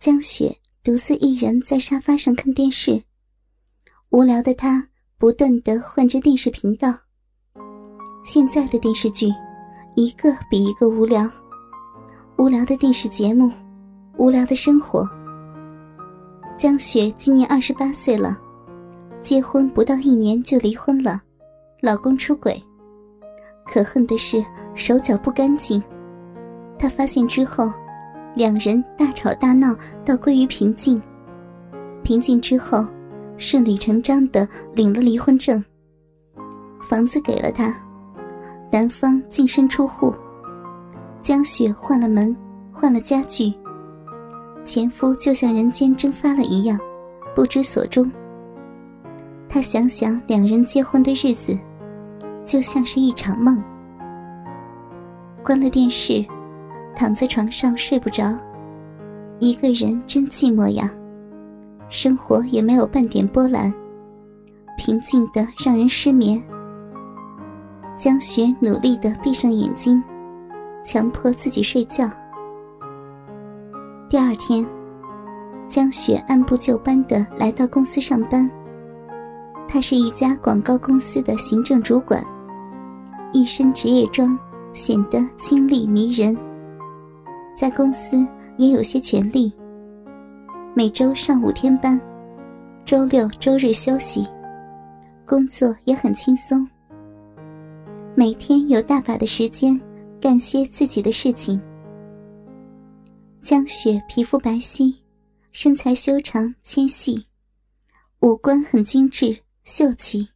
江雪独自一人在沙发上看电视，无聊的她不断的换着电视频道。现在的电视剧，一个比一个无聊，无聊的电视节目，无聊的生活。江雪今年二十八岁了，结婚不到一年就离婚了，老公出轨。可恨的是手脚不干净，她发现之后。两人大吵大闹到归于平静，平静之后，顺理成章的领了离婚证。房子给了他，男方净身出户，江雪换了门，换了家具。前夫就像人间蒸发了一样，不知所终。他想想两人结婚的日子，就像是一场梦。关了电视。躺在床上睡不着，一个人真寂寞呀。生活也没有半点波澜，平静的让人失眠。江雪努力的闭上眼睛，强迫自己睡觉。第二天，江雪按部就班的来到公司上班。她是一家广告公司的行政主管，一身职业装，显得清丽迷人。在公司也有些权利，每周上五天班，周六周日休息，工作也很轻松。每天有大把的时间干些自己的事情。江雪皮肤白皙，身材修长纤细，五官很精致秀气。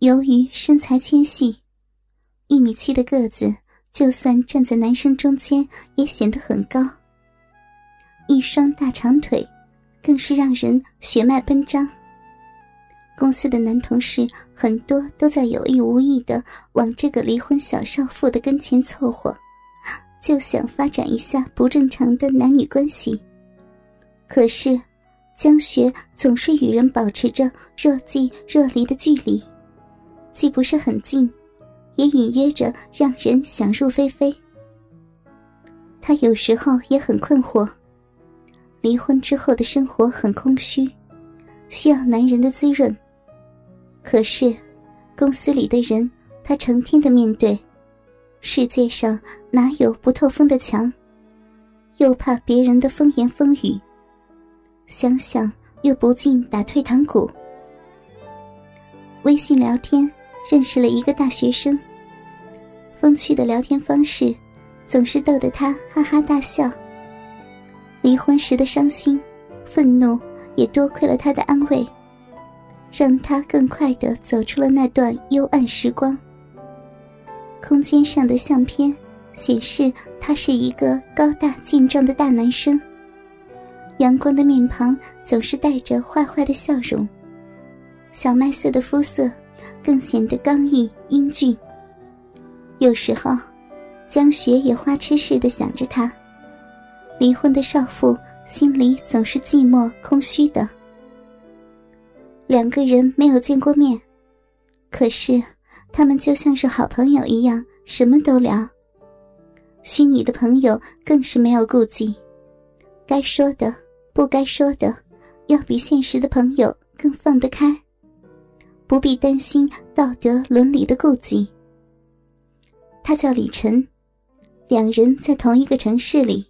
由于身材纤细，一米七的个子。就算站在男生中间，也显得很高。一双大长腿，更是让人血脉奔张。公司的男同事很多都在有意无意的往这个离婚小少妇的跟前凑合，就想发展一下不正常的男女关系。可是，江雪总是与人保持着若即若离的距离，既不是很近。也隐约着让人想入非非。他有时候也很困惑，离婚之后的生活很空虚，需要男人的滋润。可是，公司里的人，他成天的面对，世界上哪有不透风的墙？又怕别人的风言风语，想想又不禁打退堂鼓。微信聊天。认识了一个大学生，风趣的聊天方式，总是逗得他哈哈大笑。离婚时的伤心、愤怒，也多亏了他的安慰，让他更快的走出了那段幽暗时光。空间上的相片显示，他是一个高大健壮的大男生，阳光的面庞总是带着坏坏的笑容，小麦色的肤色。更显得刚毅英俊。有时候，江雪也花痴似的想着他。离婚的少妇心里总是寂寞空虚的。两个人没有见过面，可是他们就像是好朋友一样，什么都聊。虚拟的朋友更是没有顾忌，该说的、不该说的，要比现实的朋友更放得开。不必担心道德伦理的顾忌。他叫李晨，两人在同一个城市里。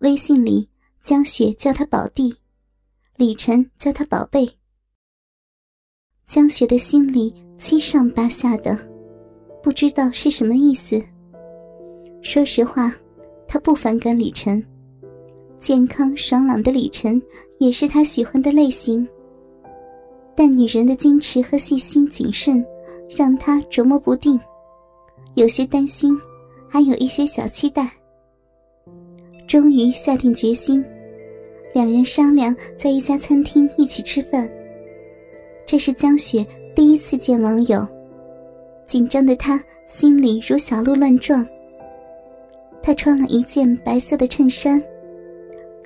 微信里，江雪叫他宝弟，李晨叫他宝贝。江雪的心里七上八下的，不知道是什么意思。说实话，他不反感李晨，健康爽朗的李晨也是他喜欢的类型。但女人的矜持和细心谨慎，让他琢磨不定，有些担心，还有一些小期待。终于下定决心，两人商量在一家餐厅一起吃饭。这是江雪第一次见网友，紧张的她心里如小鹿乱撞。她穿了一件白色的衬衫，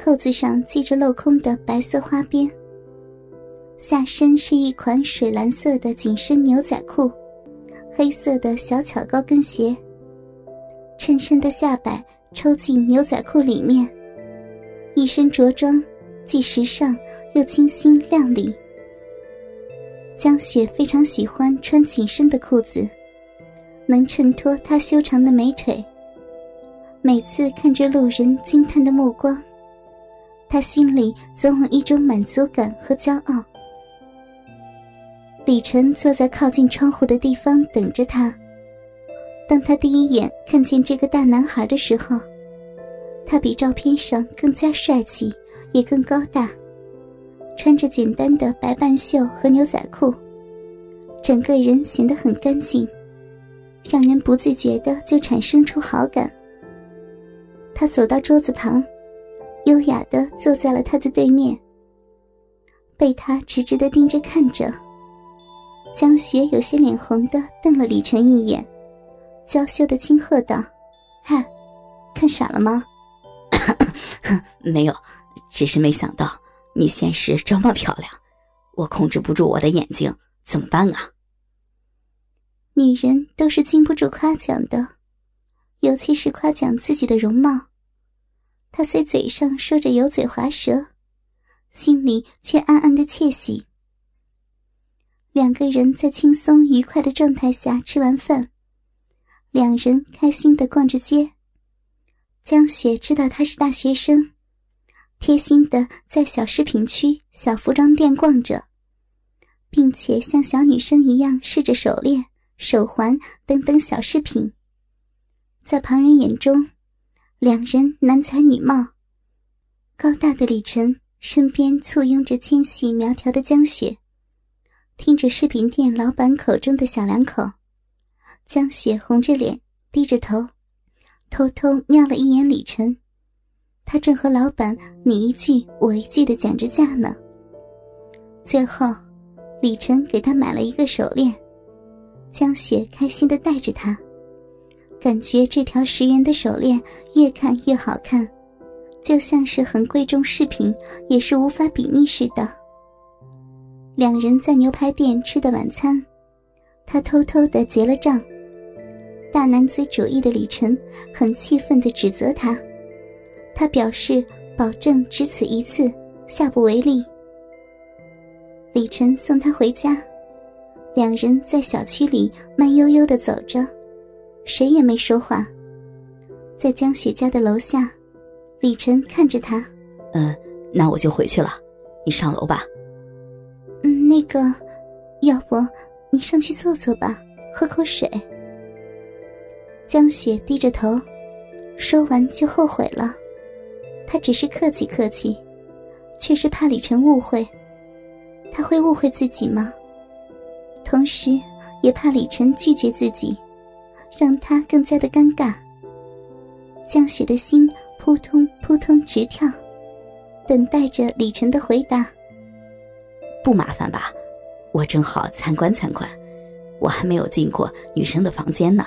扣子上系着镂空的白色花边。下身是一款水蓝色的紧身牛仔裤，黑色的小巧高跟鞋。衬衫的下摆抽进牛仔裤里面，一身着装，既时尚又清新靓丽。江雪非常喜欢穿紧身的裤子，能衬托她修长的美腿。每次看着路人惊叹的目光，她心里总有一种满足感和骄傲。李晨坐在靠近窗户的地方等着他。当他第一眼看见这个大男孩的时候，他比照片上更加帅气，也更高大。穿着简单的白半袖和牛仔裤，整个人显得很干净，让人不自觉的就产生出好感。他走到桌子旁，优雅的坐在了他的对面。被他直直的盯着看着，江雪有些脸红的瞪了李晨一眼，娇羞的轻喝道：“嗨，看傻了吗？”“ 没有，只是没想到。”你现实这么漂亮，我控制不住我的眼睛，怎么办啊？女人都是禁不住夸奖的，尤其是夸奖自己的容貌。她虽嘴上说着油嘴滑舌，心里却暗暗的窃喜。两个人在轻松愉快的状态下吃完饭，两人开心的逛着街。江雪知道他是大学生。贴心的在小饰品区、小服装店逛着，并且像小女生一样试着手链、手环等等小饰品。在旁人眼中，两人男才女貌。高大的李晨身边簇拥着纤细苗条的江雪，听着饰品店老板口中的小两口，江雪红着脸低着头，偷偷瞄了一眼李晨。他正和老板你一句我一句的讲着价呢。最后，李晨给他买了一个手链，江雪开心的戴着它，感觉这条十元的手链越看越好看，就像是很贵重饰品也是无法比拟似的。两人在牛排店吃的晚餐，他偷偷的结了账。大男子主义的李晨很气愤的指责他。他表示保证只此一次，下不为例。李晨送他回家，两人在小区里慢悠悠的走着，谁也没说话。在江雪家的楼下，李晨看着他：“嗯，那我就回去了，你上楼吧。”“，那个，要不你上去坐坐吧，喝口水。”江雪低着头，说完就后悔了。他只是客气客气，却是怕李晨误会。他会误会自己吗？同时，也怕李晨拒绝自己，让他更加的尴尬。江雪的心扑通扑通直跳，等待着李晨的回答。不麻烦吧？我正好参观参观，我还没有进过女生的房间呢。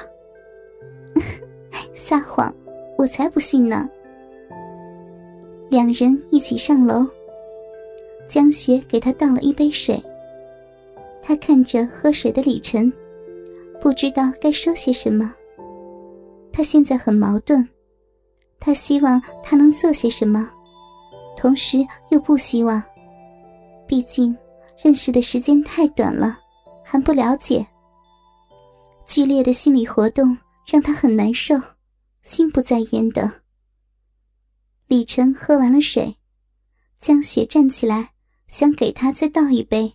撒谎，我才不信呢。两人一起上楼，江雪给他倒了一杯水。他看着喝水的李晨，不知道该说些什么。他现在很矛盾，他希望他能做些什么，同时又不希望。毕竟认识的时间太短了，还不了解。剧烈的心理活动让他很难受，心不在焉的。李晨喝完了水，江雪站起来，想给他再倒一杯。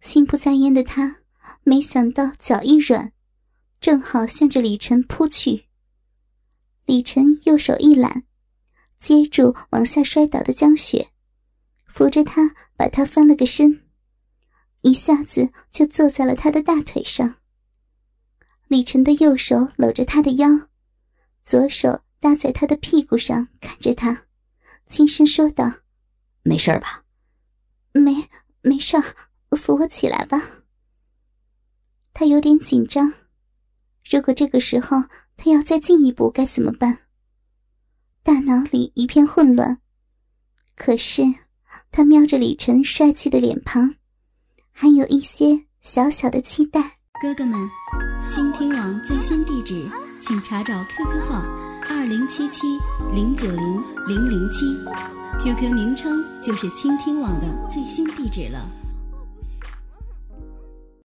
心不在焉的他，没想到脚一软，正好向着李晨扑去。李晨右手一揽，接住往下摔倒的江雪，扶着他，把他翻了个身，一下子就坐在了他的大腿上。李晨的右手搂着他的腰，左手。搭在他的屁股上，看着他，轻声说道：“没事吧？”“没，没事扶我起来吧。”他有点紧张，如果这个时候他要再进一步，该怎么办？大脑里一片混乱。可是他瞄着李晨帅气的脸庞，还有一些小小的期待。哥哥们，倾听网最新地址，请查找 QQ 号。二零七七零九零零零七，QQ 名称就是倾听网的最新地址了。